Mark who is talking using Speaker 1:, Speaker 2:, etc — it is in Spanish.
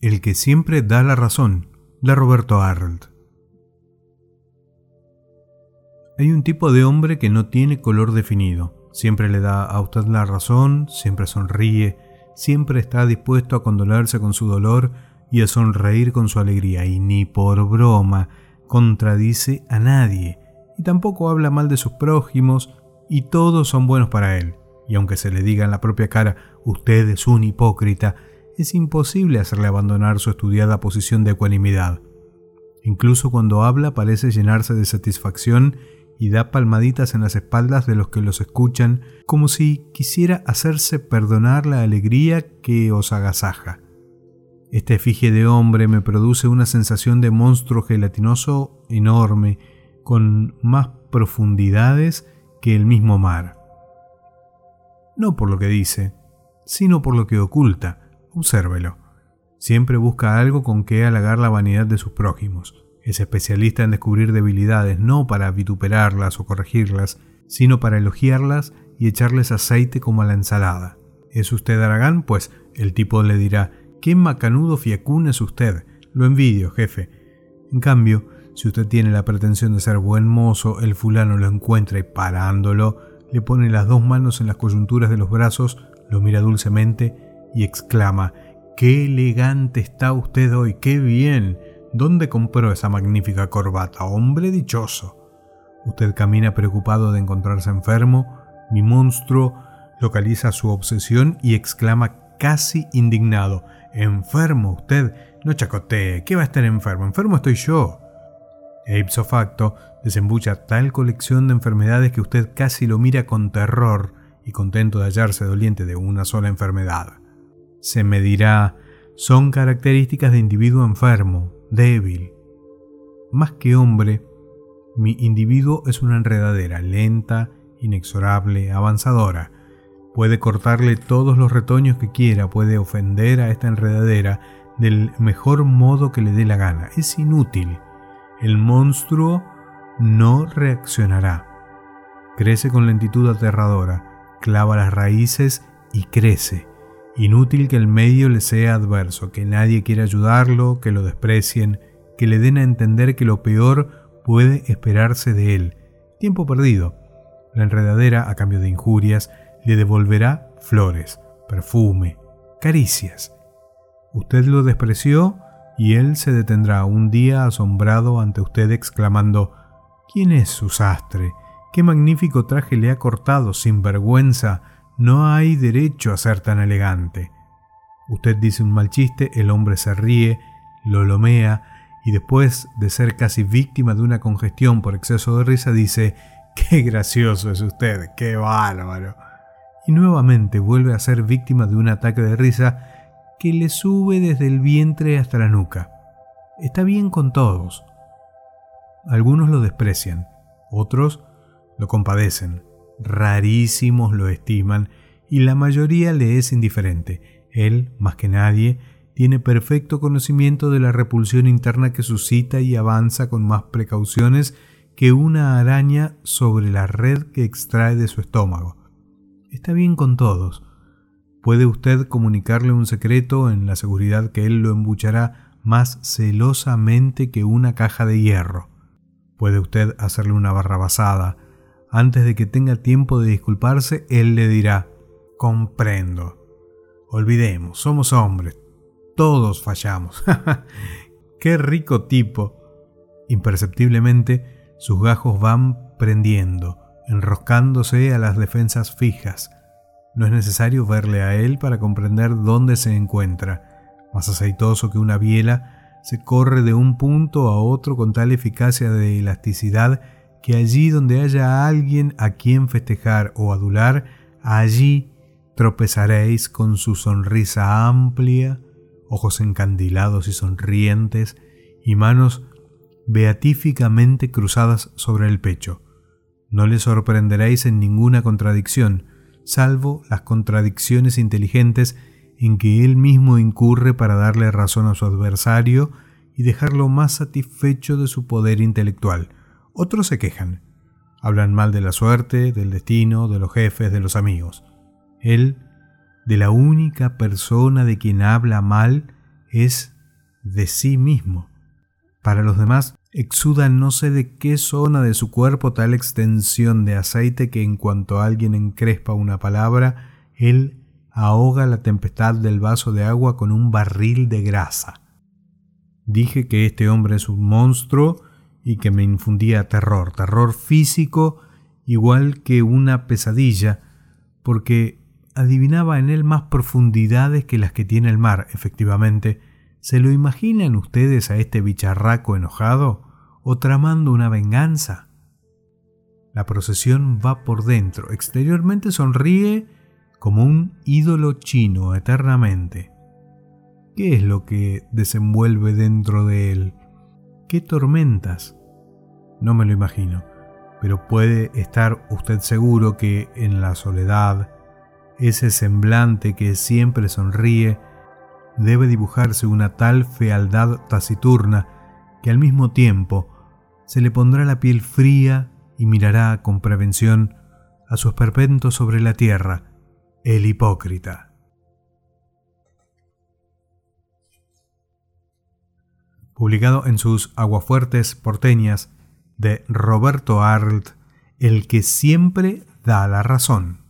Speaker 1: El que siempre da la razón, de Roberto Arlt. Hay un tipo de hombre que no tiene color definido. Siempre le da a usted la razón, siempre sonríe, siempre está dispuesto a condolerse con su dolor y a sonreír con su alegría, y ni por broma contradice a nadie, y tampoco habla mal de sus prójimos, y todos son buenos para él. Y aunque se le diga en la propia cara, usted es un hipócrita, es imposible hacerle abandonar su estudiada posición de ecuanimidad. Incluso cuando habla parece llenarse de satisfacción y da palmaditas en las espaldas de los que los escuchan, como si quisiera hacerse perdonar la alegría que os agasaja. Esta efigie de hombre me produce una sensación de monstruo gelatinoso enorme, con más profundidades que el mismo mar. No por lo que dice, sino por lo que oculta, Obsérvelo. Siempre busca algo con que halagar la vanidad de sus prójimos. Es especialista en descubrir debilidades, no para vituperarlas o corregirlas, sino para elogiarlas y echarles aceite como a la ensalada. ¿Es usted Aragán? Pues el tipo le dirá, qué macanudo fiacún es usted. Lo envidio, jefe. En cambio, si usted tiene la pretensión de ser buen mozo, el fulano lo encuentra y parándolo, le pone las dos manos en las coyunturas de los brazos, lo mira dulcemente y exclama, ¡Qué elegante está usted hoy! ¡Qué bien! ¿Dónde compró esa magnífica corbata? Hombre dichoso. Usted camina preocupado de encontrarse enfermo, mi monstruo localiza su obsesión y exclama casi indignado, ¿Enfermo usted? No chacotee, ¿qué va a estar enfermo? Enfermo estoy yo. E ipso facto desembucha tal colección de enfermedades que usted casi lo mira con terror y contento de hallarse doliente de una sola enfermedad. Se me dirá, son características de individuo enfermo, débil. Más que hombre, mi individuo es una enredadera lenta, inexorable, avanzadora. Puede cortarle todos los retoños que quiera, puede ofender a esta enredadera del mejor modo que le dé la gana. Es inútil. El monstruo no reaccionará. Crece con lentitud aterradora, clava las raíces y crece. Inútil que el medio le sea adverso, que nadie quiera ayudarlo, que lo desprecien, que le den a entender que lo peor puede esperarse de él. Tiempo perdido. La enredadera, a cambio de injurias, le devolverá flores, perfume, caricias. Usted lo despreció y él se detendrá un día asombrado ante usted exclamando ¿Quién es su sastre? ¿Qué magnífico traje le ha cortado sin vergüenza? No hay derecho a ser tan elegante. Usted dice un mal chiste, el hombre se ríe, lo lomea y después de ser casi víctima de una congestión por exceso de risa dice, qué gracioso es usted, qué bárbaro. Y nuevamente vuelve a ser víctima de un ataque de risa que le sube desde el vientre hasta la nuca. Está bien con todos. Algunos lo desprecian, otros lo compadecen, rarísimos lo estiman y la mayoría le es indiferente. Él, más que nadie, tiene perfecto conocimiento de la repulsión interna que suscita y avanza con más precauciones que una araña sobre la red que extrae de su estómago. Está bien con todos. Puede usted comunicarle un secreto en la seguridad que él lo embuchará más celosamente que una caja de hierro. Puede usted hacerle una barrabasada, antes de que tenga tiempo de disculparse, él le dirá, comprendo. Olvidemos, somos hombres, todos fallamos. ¡Qué rico tipo! Imperceptiblemente, sus gajos van prendiendo, enroscándose a las defensas fijas. No es necesario verle a él para comprender dónde se encuentra. Más aceitoso que una biela, se corre de un punto a otro con tal eficacia de elasticidad que allí donde haya alguien a quien festejar o adular, allí tropezaréis con su sonrisa amplia, ojos encandilados y sonrientes, y manos beatíficamente cruzadas sobre el pecho. No le sorprenderéis en ninguna contradicción, salvo las contradicciones inteligentes en que él mismo incurre para darle razón a su adversario y dejarlo más satisfecho de su poder intelectual. Otros se quejan. Hablan mal de la suerte, del destino, de los jefes, de los amigos. Él, de la única persona de quien habla mal, es de sí mismo. Para los demás, exuda no sé de qué zona de su cuerpo tal extensión de aceite que en cuanto alguien encrespa una palabra, él ahoga la tempestad del vaso de agua con un barril de grasa. Dije que este hombre es un monstruo y que me infundía terror, terror físico igual que una pesadilla, porque adivinaba en él más profundidades que las que tiene el mar, efectivamente. ¿Se lo imaginan ustedes a este bicharraco enojado o tramando una venganza? La procesión va por dentro, exteriormente sonríe como un ídolo chino eternamente. ¿Qué es lo que desenvuelve dentro de él? ¿Qué tormentas? No me lo imagino, pero puede estar usted seguro que en la soledad, ese semblante que siempre sonríe, debe dibujarse una tal fealdad taciturna que al mismo tiempo se le pondrá la piel fría y mirará con prevención a su esperpento sobre la tierra, el hipócrita. Publicado en sus Aguafuertes porteñas de Roberto Arlt, el que siempre da la razón.